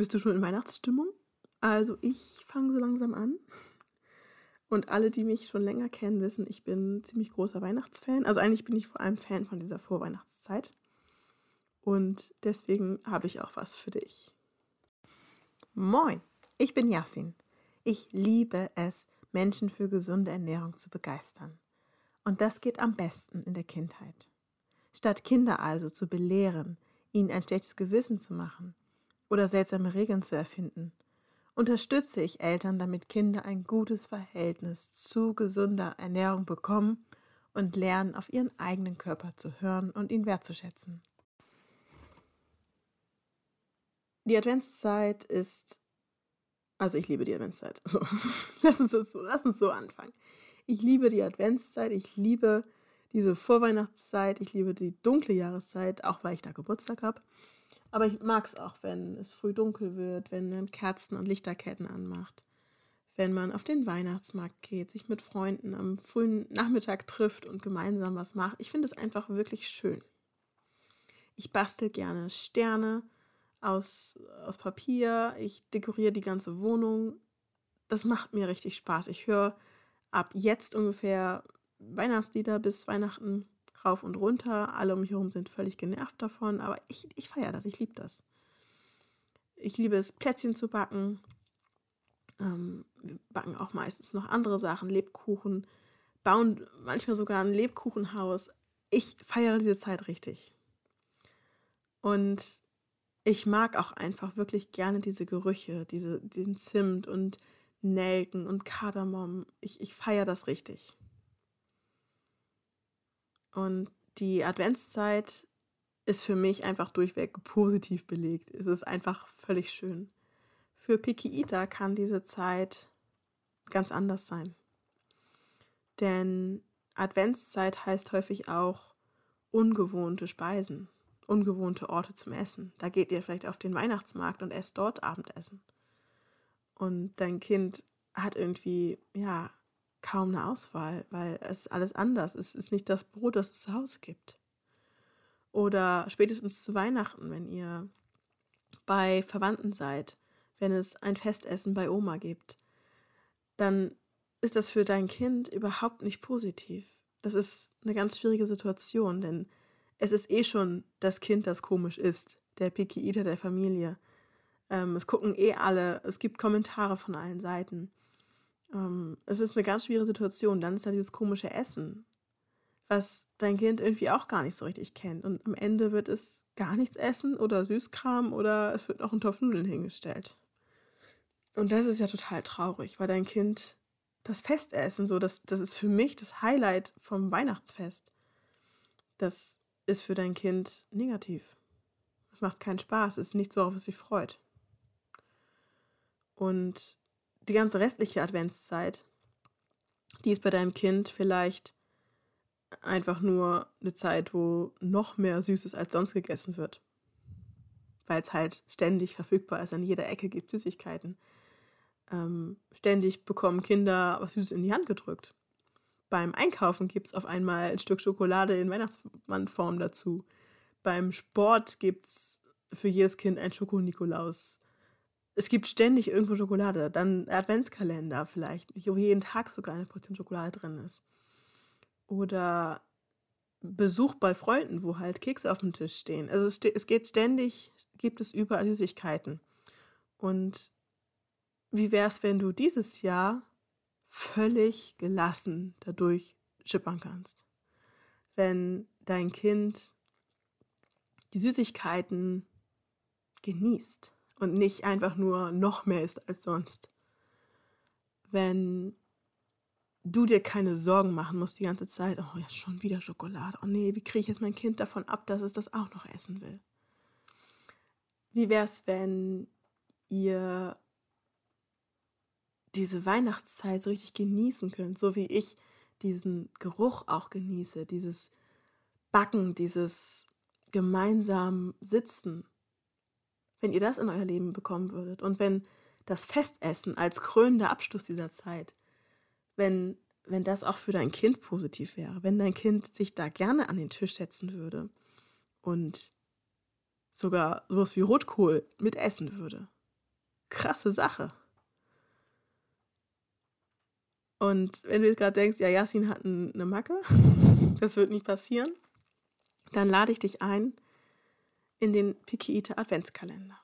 Bist du schon in Weihnachtsstimmung? Also ich fange so langsam an. Und alle, die mich schon länger kennen, wissen, ich bin ziemlich großer Weihnachtsfan. Also eigentlich bin ich vor allem Fan von dieser Vorweihnachtszeit. Und deswegen habe ich auch was für dich. Moin, ich bin Yassin. Ich liebe es, Menschen für gesunde Ernährung zu begeistern. Und das geht am besten in der Kindheit. Statt Kinder also zu belehren, ihnen ein schlechtes Gewissen zu machen oder seltsame Regeln zu erfinden, unterstütze ich Eltern, damit Kinder ein gutes Verhältnis zu gesunder Ernährung bekommen und lernen, auf ihren eigenen Körper zu hören und ihn wertzuschätzen. Die Adventszeit ist, also ich liebe die Adventszeit. lass, uns das, lass uns so anfangen. Ich liebe die Adventszeit, ich liebe diese Vorweihnachtszeit, ich liebe die dunkle Jahreszeit, auch weil ich da Geburtstag habe. Aber ich mag es auch, wenn es früh dunkel wird, wenn man Kerzen und Lichterketten anmacht, wenn man auf den Weihnachtsmarkt geht, sich mit Freunden am frühen Nachmittag trifft und gemeinsam was macht. Ich finde es einfach wirklich schön. Ich bastel gerne Sterne aus, aus Papier, ich dekoriere die ganze Wohnung. Das macht mir richtig Spaß. Ich höre ab jetzt ungefähr Weihnachtslieder bis Weihnachten rauf und runter. Alle um mich herum sind völlig genervt davon, aber ich, ich feiere das, ich liebe das. Ich liebe es, Plätzchen zu backen. Ähm, wir backen auch meistens noch andere Sachen, Lebkuchen, bauen manchmal sogar ein Lebkuchenhaus. Ich feiere diese Zeit richtig. Und ich mag auch einfach wirklich gerne diese Gerüche, diese, den Zimt und Nelken und Kardamom. Ich, ich feiere das richtig. Und die Adventszeit ist für mich einfach durchweg positiv belegt. Es ist einfach völlig schön. Für Pikiita kann diese Zeit ganz anders sein. Denn Adventszeit heißt häufig auch ungewohnte Speisen, ungewohnte Orte zum Essen. Da geht ihr vielleicht auf den Weihnachtsmarkt und esst dort Abendessen. Und dein Kind hat irgendwie, ja, kaum eine Auswahl, weil es alles anders ist. Es ist nicht das Brot, das es zu Hause gibt. Oder spätestens zu Weihnachten, wenn ihr bei Verwandten seid, wenn es ein Festessen bei Oma gibt, dann ist das für dein Kind überhaupt nicht positiv. Das ist eine ganz schwierige Situation, denn es ist eh schon das Kind, das komisch ist, der Picky der Familie. Ähm, es gucken eh alle, es gibt Kommentare von allen Seiten. Ähm, es ist eine ganz schwierige Situation. Dann ist da dieses komische Essen, was dein Kind irgendwie auch gar nicht so richtig kennt. Und am Ende wird es gar nichts essen oder Süßkram oder es wird noch ein Topf Nudeln hingestellt. Und das ist ja total traurig, weil dein Kind das Festessen, so das, das ist für mich das Highlight vom Weihnachtsfest. Das ist für dein Kind negativ. Es macht keinen Spaß, es ist nicht so, auf es sich freut. Und die ganze restliche Adventszeit, die ist bei deinem Kind vielleicht einfach nur eine Zeit, wo noch mehr Süßes als sonst gegessen wird. Weil es halt ständig verfügbar ist. An jeder Ecke gibt Süßigkeiten. Ähm, ständig bekommen Kinder was Süßes in die Hand gedrückt. Beim Einkaufen gibt es auf einmal ein Stück Schokolade in Weihnachtsmannform dazu. Beim Sport gibt es für jedes Kind ein Schokonikolaus es gibt ständig irgendwo Schokolade. Dann Adventskalender vielleicht, wo jeden Tag sogar eine Portion Schokolade drin ist. Oder Besuch bei Freunden, wo halt Kekse auf dem Tisch stehen. Also es, es geht ständig, gibt es überall Süßigkeiten. Und wie wäre es, wenn du dieses Jahr völlig gelassen dadurch schippern kannst? Wenn dein Kind die Süßigkeiten genießt und nicht einfach nur noch mehr ist als sonst. Wenn du dir keine Sorgen machen musst die ganze Zeit, oh ja, schon wieder Schokolade, oh nee, wie kriege ich jetzt mein Kind davon ab, dass es das auch noch essen will? Wie wäre es, wenn ihr diese Weihnachtszeit so richtig genießen könnt, so wie ich diesen Geruch auch genieße, dieses Backen, dieses gemeinsam Sitzen wenn ihr das in euer Leben bekommen würdet und wenn das Festessen als krönender Abschluss dieser Zeit, wenn, wenn das auch für dein Kind positiv wäre, wenn dein Kind sich da gerne an den Tisch setzen würde und sogar sowas wie Rotkohl mitessen würde, krasse Sache. Und wenn du jetzt gerade denkst, ja, Yasin hat eine Macke, das wird nicht passieren, dann lade ich dich ein in den Pikiite Adventskalender.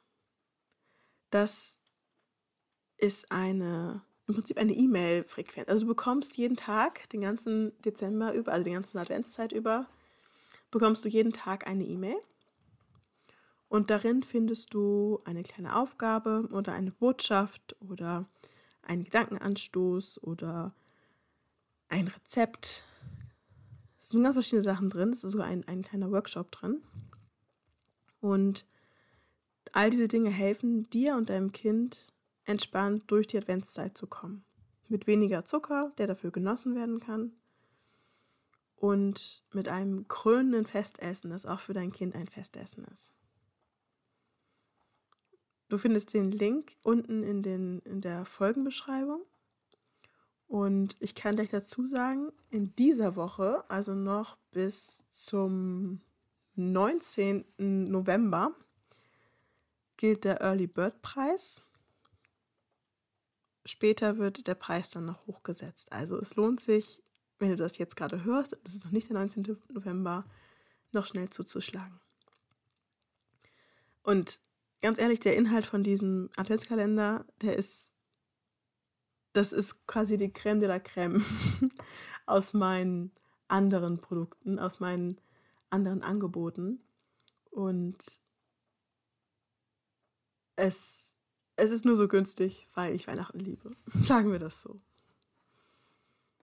Das ist eine, im Prinzip eine E-Mail-Frequenz. Also du bekommst jeden Tag, den ganzen Dezember über, also die ganze Adventszeit über, bekommst du jeden Tag eine E-Mail. Und darin findest du eine kleine Aufgabe oder eine Botschaft oder einen Gedankenanstoß oder ein Rezept. Es sind ganz verschiedene Sachen drin. Es ist sogar ein, ein kleiner Workshop drin. Und all diese Dinge helfen dir und deinem Kind entspannt durch die Adventszeit zu kommen. Mit weniger Zucker, der dafür genossen werden kann. Und mit einem krönenden Festessen, das auch für dein Kind ein Festessen ist. Du findest den Link unten in, den, in der Folgenbeschreibung. Und ich kann gleich dazu sagen, in dieser Woche, also noch bis zum 19. November, gilt der Early Bird Preis. Später wird der Preis dann noch hochgesetzt. Also es lohnt sich, wenn du das jetzt gerade hörst, es ist noch nicht der 19. November, noch schnell zuzuschlagen. Und ganz ehrlich, der Inhalt von diesem Adventskalender, der ist, das ist quasi die Creme de la Creme aus meinen anderen Produkten, aus meinen anderen Angeboten. Und es, es ist nur so günstig, weil ich Weihnachten liebe. Sagen wir das so.